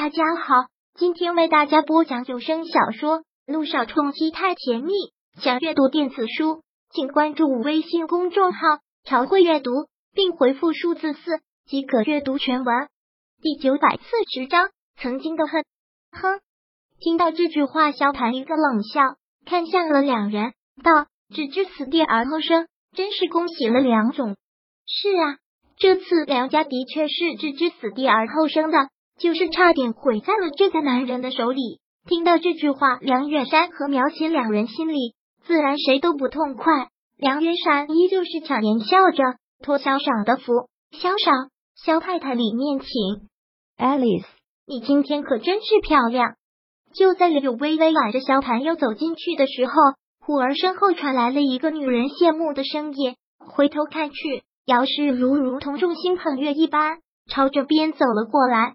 大家好，今天为大家播讲有声小说《路上冲击太甜蜜》。想阅读电子书，请关注微信公众号“朝会阅读”，并回复数字四即可阅读全文。第九百四十章，曾经的恨。哼！听到这句话，萧谈一个冷笑，看向了两人，道：“置之死地而后生，真是恭喜了梁总。”是啊，这次梁家的确是置之死地而后生的。就是差点毁在了这个男人的手里。听到这句话，梁远山和苗琴两人心里自然谁都不痛快。梁远山依旧是强颜笑着托萧爽的福：“萧爽，萧太太里面请。” Alice，你今天可真是漂亮。就在柳微微挽着萧谭要走进去的时候，忽而身后传来了一个女人羡慕的声音。回头看去，姚氏如如同众星捧月一般，朝着边走了过来。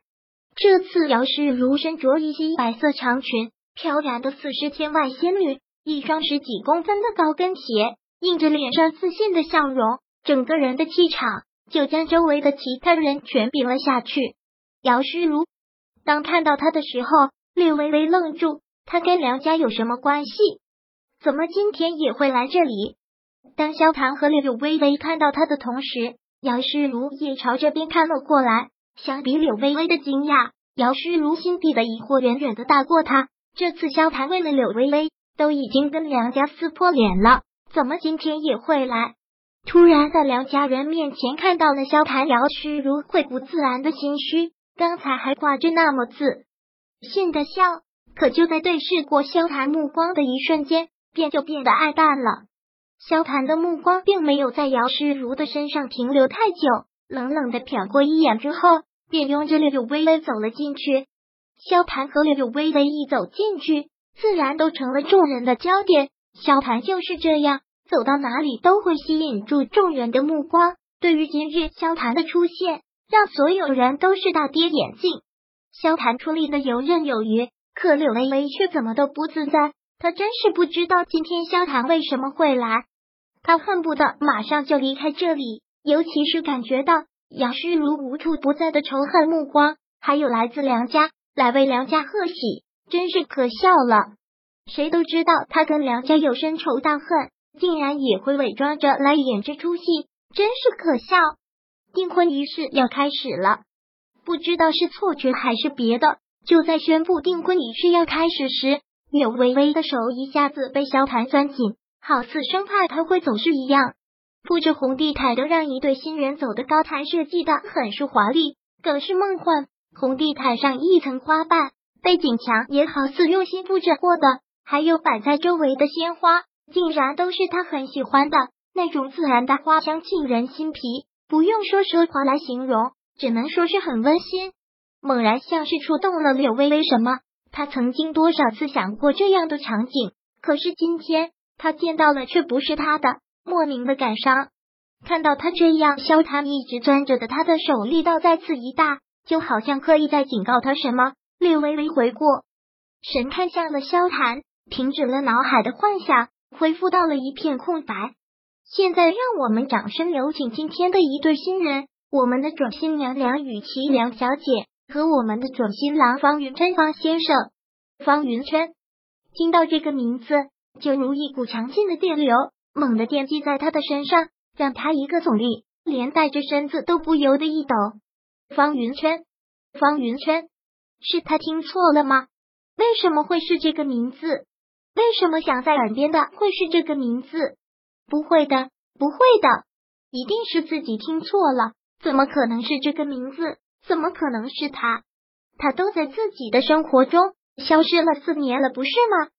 这次姚氏如身着一袭白色长裙，飘然的似是天外仙女。一双十几公分的高跟鞋，映着脸上自信的笑容，整个人的气场就将周围的其他人全比了下去。姚诗如当看到他的时候，略微微愣住。他跟梁家有什么关系？怎么今天也会来这里？当萧唐和柳微微看到他的同时，姚诗如也朝这边看了过来。相比柳微微的惊讶，姚诗如心底的疑惑远远的大过他。这次萧谈为了柳微微，都已经跟梁家撕破脸了，怎么今天也会来？突然在梁家人面前看到了萧谈，姚诗如会不自然的心虚。刚才还挂着那么自信的笑，可就在对视过萧谈目光的一瞬间，便就变得暗淡了。萧谈的目光并没有在姚诗如的身上停留太久。冷冷的瞟过一眼之后，便拥着柳微微走了进去。萧盘和柳微微一走进去，自然都成了众人的焦点。萧盘就是这样，走到哪里都会吸引住众人的目光。对于今日萧盘的出现，让所有人都是大跌眼镜。萧盘出力的游刃有余，可柳微微却怎么都不自在。他真是不知道今天萧盘为什么会来，他恨不得马上就离开这里。尤其是感觉到杨诗如无处不在的仇恨目光，还有来自梁家来为梁家贺喜，真是可笑了。谁都知道他跟梁家有深仇大恨，竟然也会伪装着来演这出戏，真是可笑。订婚仪式要开始了，不知道是错觉还是别的。就在宣布订婚仪式要开始时，柳微微的手一下子被萧盘攥紧，好似生怕他会走失一样。铺着红地毯的让一对新人走的高台设计的很是华丽，更是梦幻。红地毯上一层花瓣，背景墙也好似用心布置过的，还有摆在周围的鲜花，竟然都是他很喜欢的那种自然的花香，沁人心脾。不用说奢华来形容，只能说是很温馨。猛然像是触动了柳微微什么，他曾经多少次想过这样的场景，可是今天他见到了，却不是他的。莫名的感伤，看到他这样，萧谈一直攥着的他的手力道再次一大，就好像刻意在警告他什么。略微微回过神，看向了萧谈，停止了脑海的幻想，恢复到了一片空白。现在，让我们掌声有请今天的一对新人，我们的准新娘梁雨琪梁小姐和我们的准新郎方云琛方先生。方云琛听到这个名字，就如一股强劲的电流。猛地电击在他的身上，让他一个耸立，连带着身子都不由得一抖。方云琛，方云琛，是他听错了吗？为什么会是这个名字？为什么响在耳边的会是这个名字？不会的，不会的，一定是自己听错了。怎么可能是这个名字？怎么可能是他？他都在自己的生活中消失了四年了，不是吗？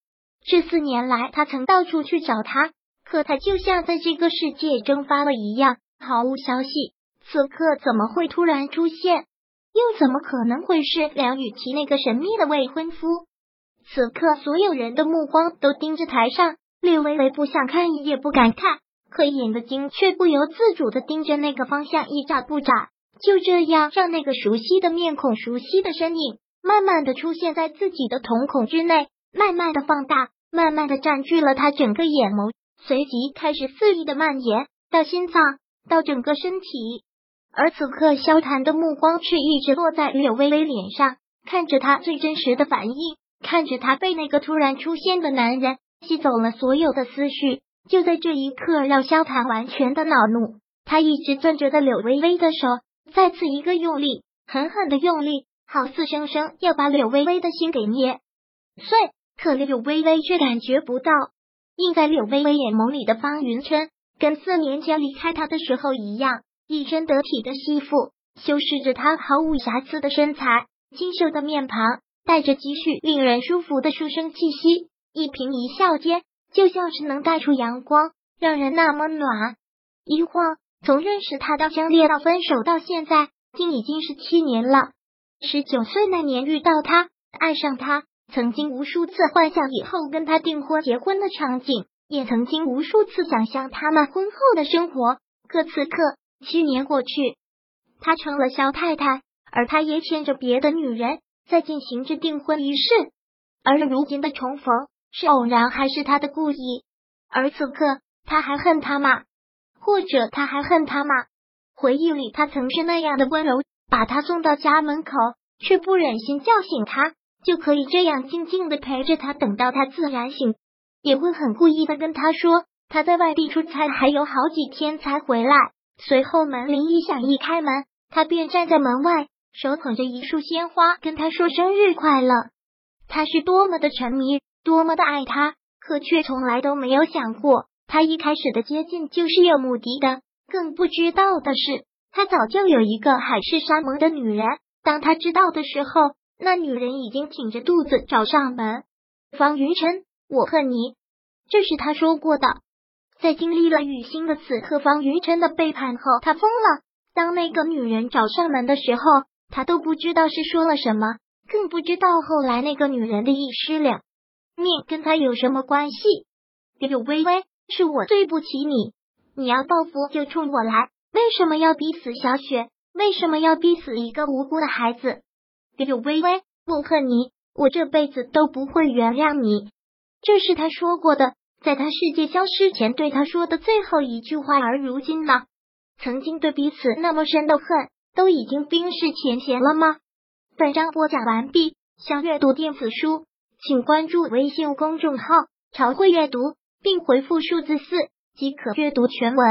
这四年来，他曾到处去找他。可他就像在这个世界蒸发了一样，毫无消息。此刻怎么会突然出现？又怎么可能会是梁雨琪那个神秘的未婚夫？此刻所有人的目光都盯着台上，略微微不想看也不敢看，可眼的睛却不由自主的盯着那个方向，一眨不眨。就这样，让那个熟悉的面孔、熟悉的身影，慢慢的出现在自己的瞳孔之内，慢慢的放大，慢慢的占据了他整个眼眸。随即开始肆意的蔓延到心脏，到整个身体。而此刻，萧谈的目光却一直落在柳微微脸上，看着他最真实的反应，看着他被那个突然出现的男人吸走了所有的思绪。就在这一刻，让萧谈完全的恼怒。他一直攥着的柳微微的手再次一个用力，狠狠的用力，好似生生要把柳微微的心给捏碎。可柳微微却感觉不到，映在柳微微眼眸里的方云琛，跟四年前离开他的时候一样，一身得体的西服，修饰着他毫无瑕疵的身材，清秀的面庞，带着积蓄令人舒服的书生气息，一颦一笑间。就像是能带出阳光，让人那么暖。一晃，从认识他到相恋到分手到现在，竟已经是七年了。十九岁那年遇到他，爱上他，曾经无数次幻想以后跟他订婚结婚的场景，也曾经无数次想象他们婚后的生活。可此刻，七年过去，他成了肖太太，而他也牵着别的女人在进行着订婚仪式。而如今的重逢。是偶然还是他的故意？而此刻他还恨他吗？或者他还恨他吗？回忆里他曾是那样的温柔，把他送到家门口，却不忍心叫醒他，就可以这样静静的陪着他，等到他自然醒，也会很故意的跟他说他在外地出差，还有好几天才回来。随后门铃一响，一开门，他便站在门外，手捧着一束鲜花，跟他说生日快乐。他是多么的沉迷。多么的爱他，可却从来都没有想过，他一开始的接近就是有目的的。更不知道的是，他早就有一个海誓山盟的女人。当他知道的时候，那女人已经挺着肚子找上门。方云晨，我恨你，这是他说过的。在经历了雨欣的死和方云晨的背叛后，他疯了。当那个女人找上门的时候，他都不知道是说了什么，更不知道后来那个女人的一尸两。命跟他有什么关系？柳微微，是我对不起你。你要报复就冲我来，为什么要逼死小雪？为什么要逼死一个无辜的孩子？柳微微，我恨你，我这辈子都不会原谅你。这是他说过的，在他世界消失前对他说的最后一句话。而如今呢？曾经对彼此那么深的恨，都已经冰释前嫌了吗？本章播讲完毕，想阅读电子书。请关注微信公众号“朝会阅读”，并回复数字四即可阅读全文。